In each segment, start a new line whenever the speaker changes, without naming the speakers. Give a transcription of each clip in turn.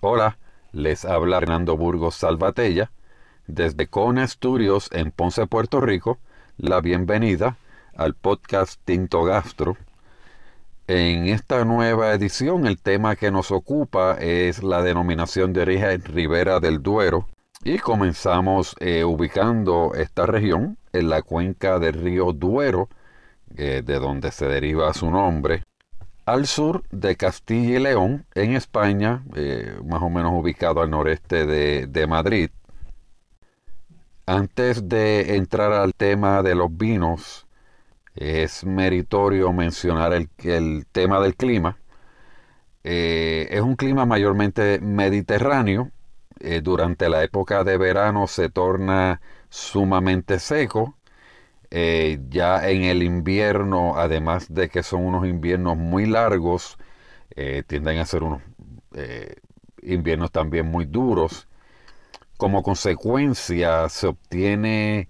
Hola, les habla Hernando Burgos Salvatella. Desde Cona Studios en Ponce, Puerto Rico, la bienvenida al podcast Tinto Gastro. En esta nueva edición el tema que nos ocupa es la denominación de origen Ribera del Duero y comenzamos eh, ubicando esta región en la cuenca del río Duero, eh, de donde se deriva su nombre al sur de Castilla y León, en España, eh, más o menos ubicado al noreste de, Madrid. Antes de entrar al tema de los vinos, es meritorio mencionar el, tema del clima. Eh, es un clima mayormente mediterráneo. Eh, durante la época de verano se torna sumamente seco eh, ya en el invierno, además de que son unos inviernos muy largos, eh, tienden a ser unos eh, inviernos también muy duros. Como consecuencia se obtiene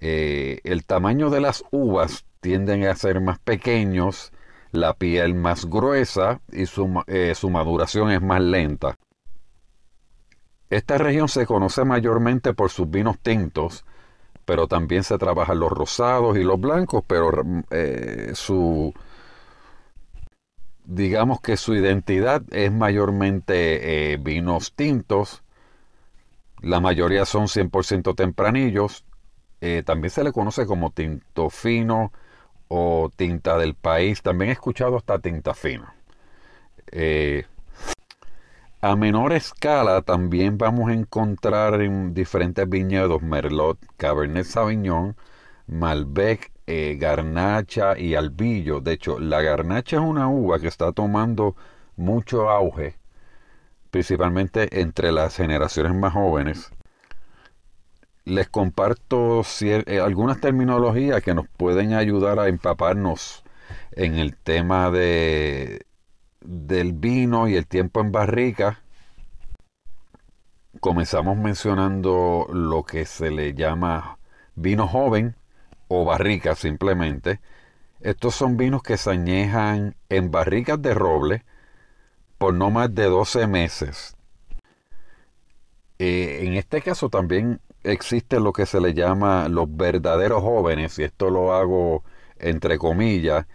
el tamaño de las uvas tienden a ser más pequeños, la piel más gruesa y su, su maduración es más lenta. Esta región se conoce mayormente por sus vinos tintos, pero también se trabajan los rosados y los blancos, pero eh, su, digamos que su identidad es mayormente eh, vinos tintos, la mayoría son 100% tempranillos, eh, también se le conoce como tinto fino o tinta del país, también he escuchado hasta tinta fina. A menor escala también vamos a encontrar en diferentes viñedos Merlot, Cabernet Sauvignon, Malbec, eh, Garnacha y Albillo. De hecho, la Garnacha es una uva que está tomando mucho auge, principalmente entre las generaciones más jóvenes. Les comparto eh, algunas terminologías que nos pueden ayudar a empaparnos en el tema de, del vino y el tiempo en barrica, comenzamos mencionando lo que se le llama vino joven o barrica simplemente. Estos son vinos que se añejan en barricas de roble por no más de 12 meses. Eh, en este caso también existe lo que se le llama los verdaderos jóvenes, y esto lo hago entre comillas,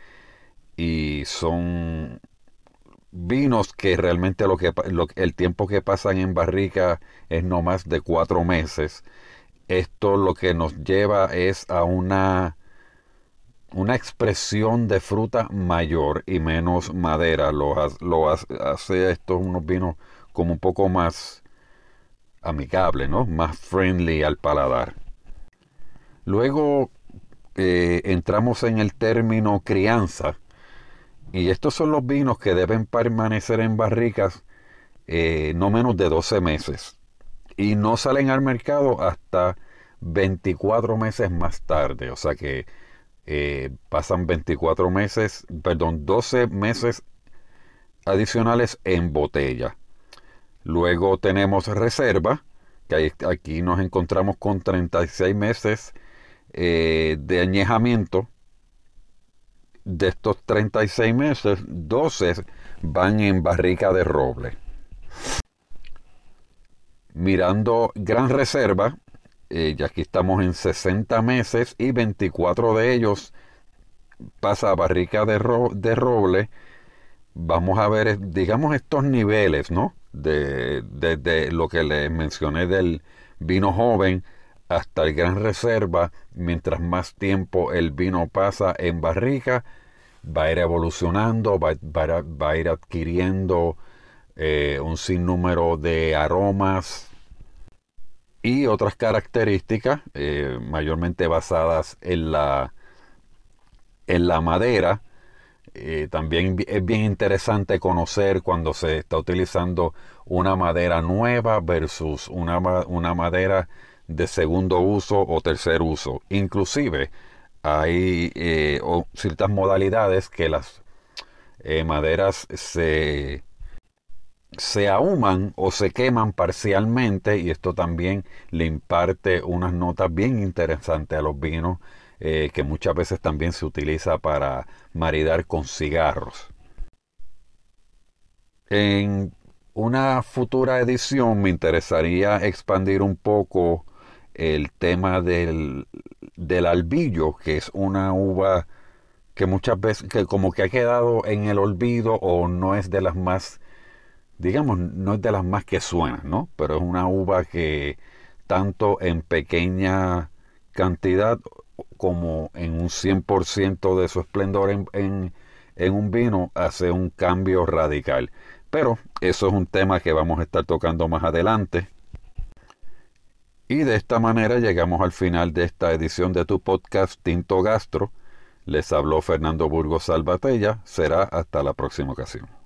y son vinos que realmente lo que, el tiempo que pasan en barrica es no más de cuatro meses. Esto lo que nos lleva es a una, una expresión de fruta mayor y menos madera. Lo, hace estos unos vinos como un poco más amigable, ¿no? Más friendly al paladar. Luego eh, entramos en el término crianza y estos son los vinos que deben permanecer en barricas eh, no menos de 12 meses. Y no salen al mercado hasta 24 meses más tarde. O sea que eh, pasan 24 meses, perdón, 12 meses adicionales en botella. Luego tenemos reserva, que aquí nos encontramos con 36 meses eh, de añejamiento de estos 36 meses, 12 van en barrica de roble. Mirando Gran Reserva, eh, ya aquí estamos en 60 meses y 24 de ellos pasa a barrica de, de roble. Vamos a ver, digamos, estos niveles, ¿no? De, de lo que les mencioné del vino joven hasta el Gran Reserva, mientras más tiempo el vino pasa en barrica, va a ir evolucionando, va, a ir adquiriendo eh, un sinnúmero de aromas y otras características, eh, mayormente basadas en la, en la madera. Eh, también es bien interesante conocer cuando se está utilizando una madera nueva versus una, una madera de segundo uso o tercer uso. Inclusive hay eh, ciertas modalidades que las eh, maderas se, se ahuman o se queman parcialmente y esto también le imparte unas notas bien interesantes a los vinos eh, que muchas veces también se utiliza para maridar con cigarros. En una futura edición me interesaría expandir un poco el tema del, del albillo, que es una uva que muchas veces, que como que ha quedado en el olvido o no es de las más, digamos, no es de las más que suenan, ¿no? Pero es una uva que tanto en pequeña cantidad como en un 100% de su esplendor en, en un vino hace un cambio radical. Pero eso es un tema que vamos a estar tocando más adelante. Y de esta manera llegamos al final de esta edición de tu podcast Tinto Gastro. Les habló Fernando Burgos Salvatella. Será hasta la próxima ocasión.